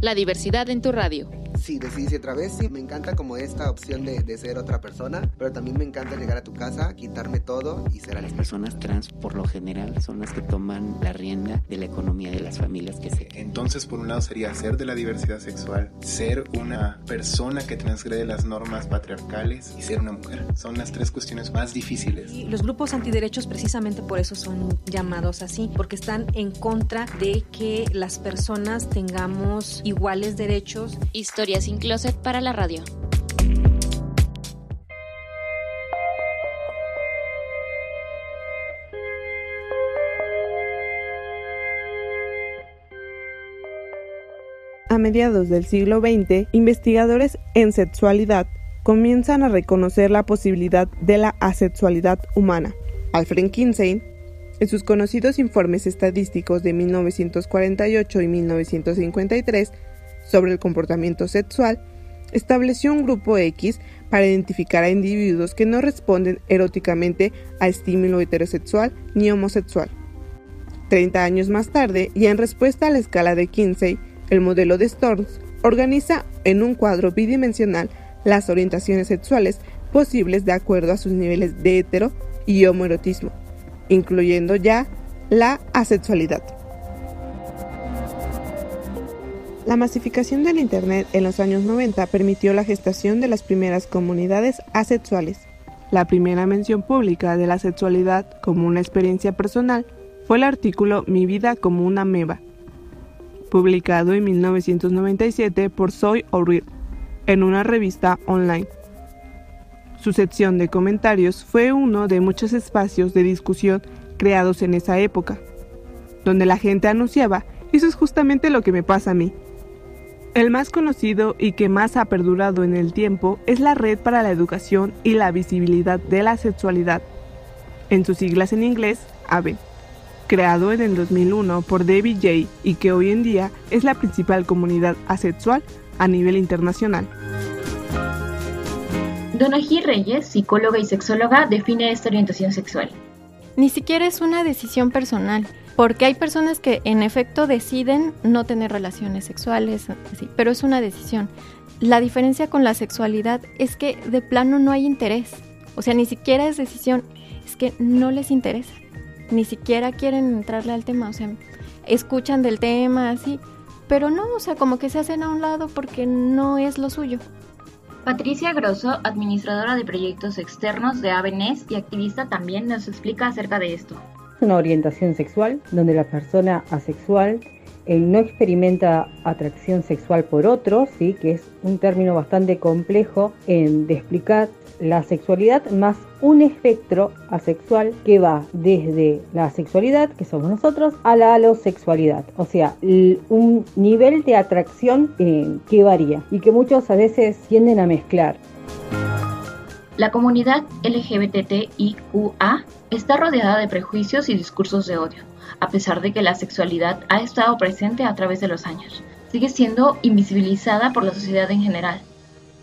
La diversidad en tu radio sí, decidí otra vez, sí, me encanta como esta opción de, de, ser otra persona, pero también me encanta llegar a tu casa, quitarme todo y ser a Las personas trans, por lo general, son las que toman la rienda de la economía de las familias que se... Entonces, por un lado sería ser de la diversidad sexual, ser una persona que transgrede las normas patriarcales y ser una mujer. Son las tres cuestiones más difíciles. Y los grupos antiderechos precisamente por eso son llamados así, porque están en contra de que las personas tengamos iguales derechos. Historia sin closet para la radio. A mediados del siglo XX, investigadores en sexualidad comienzan a reconocer la posibilidad de la asexualidad humana. Alfred Kinsey, en sus conocidos informes estadísticos de 1948 y 1953, sobre el comportamiento sexual, estableció un grupo X para identificar a individuos que no responden eróticamente a estímulo heterosexual ni homosexual. Treinta años más tarde, y en respuesta a la escala de Kinsey, el modelo de Storms organiza en un cuadro bidimensional las orientaciones sexuales posibles de acuerdo a sus niveles de hetero y homoerotismo, incluyendo ya la asexualidad. La masificación del Internet en los años 90 permitió la gestación de las primeras comunidades asexuales. La primera mención pública de la sexualidad como una experiencia personal fue el artículo Mi vida como una meba, publicado en 1997 por Soy O'Reilly en una revista online. Su sección de comentarios fue uno de muchos espacios de discusión creados en esa época, donde la gente anunciaba, eso es justamente lo que me pasa a mí, el más conocido y que más ha perdurado en el tiempo es la Red para la Educación y la Visibilidad de la Sexualidad, en sus siglas en inglés, AVE, creado en el 2001 por David Jay y que hoy en día es la principal comunidad asexual a nivel internacional. Donají Reyes, psicóloga y sexóloga, define esta orientación sexual. Ni siquiera es una decisión personal, porque hay personas que en efecto deciden no tener relaciones sexuales, pero es una decisión. La diferencia con la sexualidad es que de plano no hay interés. O sea, ni siquiera es decisión, es que no les interesa. Ni siquiera quieren entrarle al tema, o sea, escuchan del tema así, pero no, o sea, como que se hacen a un lado porque no es lo suyo. Patricia Grosso, administradora de proyectos externos de AVENES y activista también, nos explica acerca de esto una orientación sexual donde la persona asexual no experimenta atracción sexual por otros, ¿sí? que es un término bastante complejo en, de explicar la sexualidad más un espectro asexual que va desde la sexualidad, que somos nosotros, a la alosexualidad. O sea, un nivel de atracción eh, que varía y que muchos a veces tienden a mezclar. La comunidad LGBTIQA está rodeada de prejuicios y discursos de odio, a pesar de que la sexualidad ha estado presente a través de los años. Sigue siendo invisibilizada por la sociedad en general.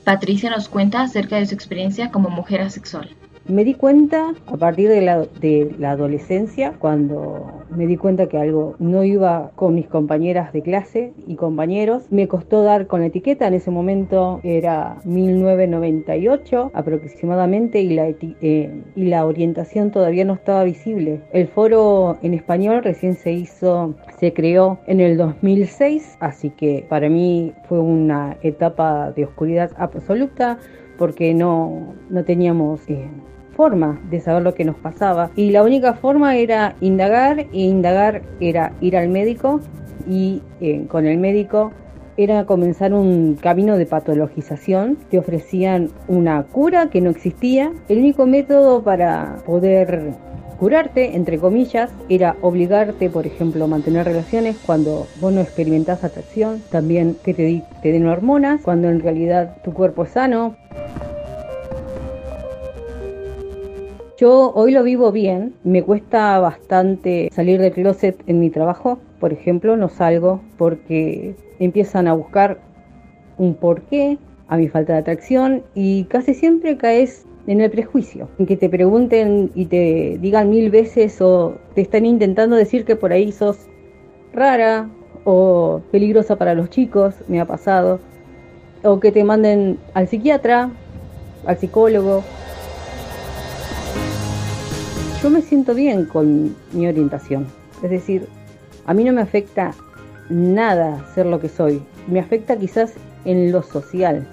Patricia nos cuenta acerca de su experiencia como mujer asexual. Me di cuenta a partir de la, adolescencia, cuando me di cuenta que algo no iba con mis compañeras de clase y compañeros. Me costó dar con la etiqueta, en ese momento era 1998 aproximadamente y la, eh, orientación todavía no estaba visible. El foro en español recién se hizo, se creó en el 2006, así que para mí fue una etapa de oscuridad absoluta porque no, no teníamos... Eh, forma de saber lo que nos pasaba. Y la única forma era indagar, e indagar era ir al médico y eh, con el médico era comenzar un camino de patologización. Te ofrecían una cura que no existía. El único método para poder curarte, entre comillas, era obligarte, por ejemplo, a mantener relaciones cuando vos no experimentás atracción. También que te, te den hormonas cuando en realidad tu cuerpo es sano. Yo hoy lo vivo bien, me cuesta bastante salir del closet en mi trabajo, por ejemplo, no salgo porque empiezan a buscar un porqué a mi falta de atracción y casi siempre caes en el prejuicio, en que te pregunten y te digan mil veces o te están intentando decir que por ahí sos rara o peligrosa para los chicos, me ha pasado, o que te manden al psiquiatra, al psicólogo. Yo me siento bien con mi orientación, es decir, a mí no me afecta nada ser lo que soy, me afecta quizás en lo social.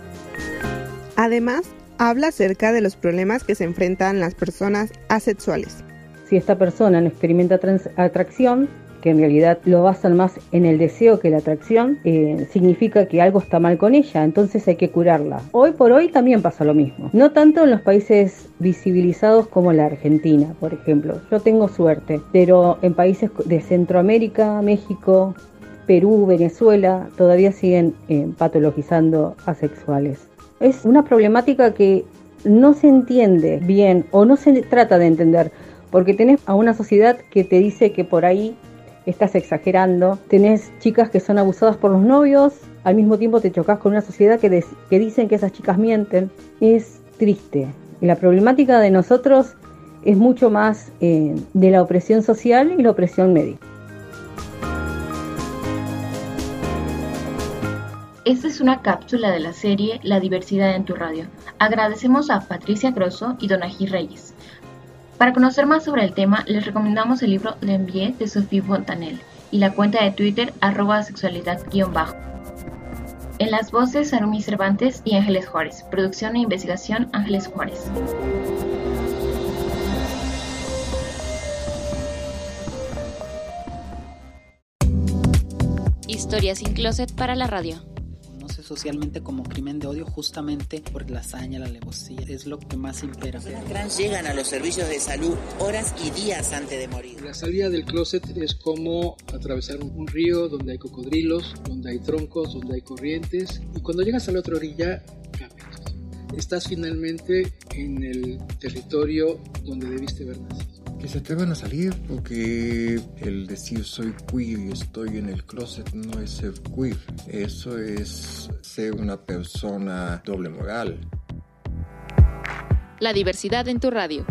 Además, habla acerca de los problemas que se enfrentan las personas asexuales. Si esta persona no experimenta atracción, que en realidad lo basan más en el deseo que la atracción, eh, significa que algo está mal con ella, entonces hay que curarla. Hoy por hoy también pasa lo mismo. No tanto en los países visibilizados como la Argentina, por ejemplo. Yo tengo suerte, pero en países de Centroamérica, México, Perú, Venezuela, todavía siguen eh, patologizando asexuales. Es una problemática que no se entiende bien o no se trata de entender, porque tenés a una sociedad que te dice que por ahí estás exagerando, tenés chicas que son abusadas por los novios, al mismo tiempo te chocas con una sociedad que, que dicen que esas chicas mienten. Es triste. La problemática de nosotros es mucho más eh, de la opresión social y la opresión médica. Esta es una cápsula de la serie La diversidad en tu radio. Agradecemos a Patricia Grosso y Donají Reyes. Para conocer más sobre el tema, les recomendamos el libro Le Envié de Sophie Fontanel y la cuenta de Twitter arroba sexualidad-bajo. En las voces, Arumi Cervantes y Ángeles Juárez. Producción e investigación, Ángeles Juárez. Historia sin closet para la radio socialmente como crimen de odio justamente por la hazaña, la alevosía, es lo que más impera. Las trans llegan a los servicios de salud horas y días antes de morir. La salida del closet es como atravesar un río donde hay cocodrilos, donde hay troncos, donde hay corrientes y cuando llegas a la otra orilla cambias. Estás finalmente en el territorio donde debiste ver nacido que se atrevan a salir, porque el decir soy queer y estoy en el closet no es ser queer, eso es ser una persona doble moral. La diversidad en tu radio.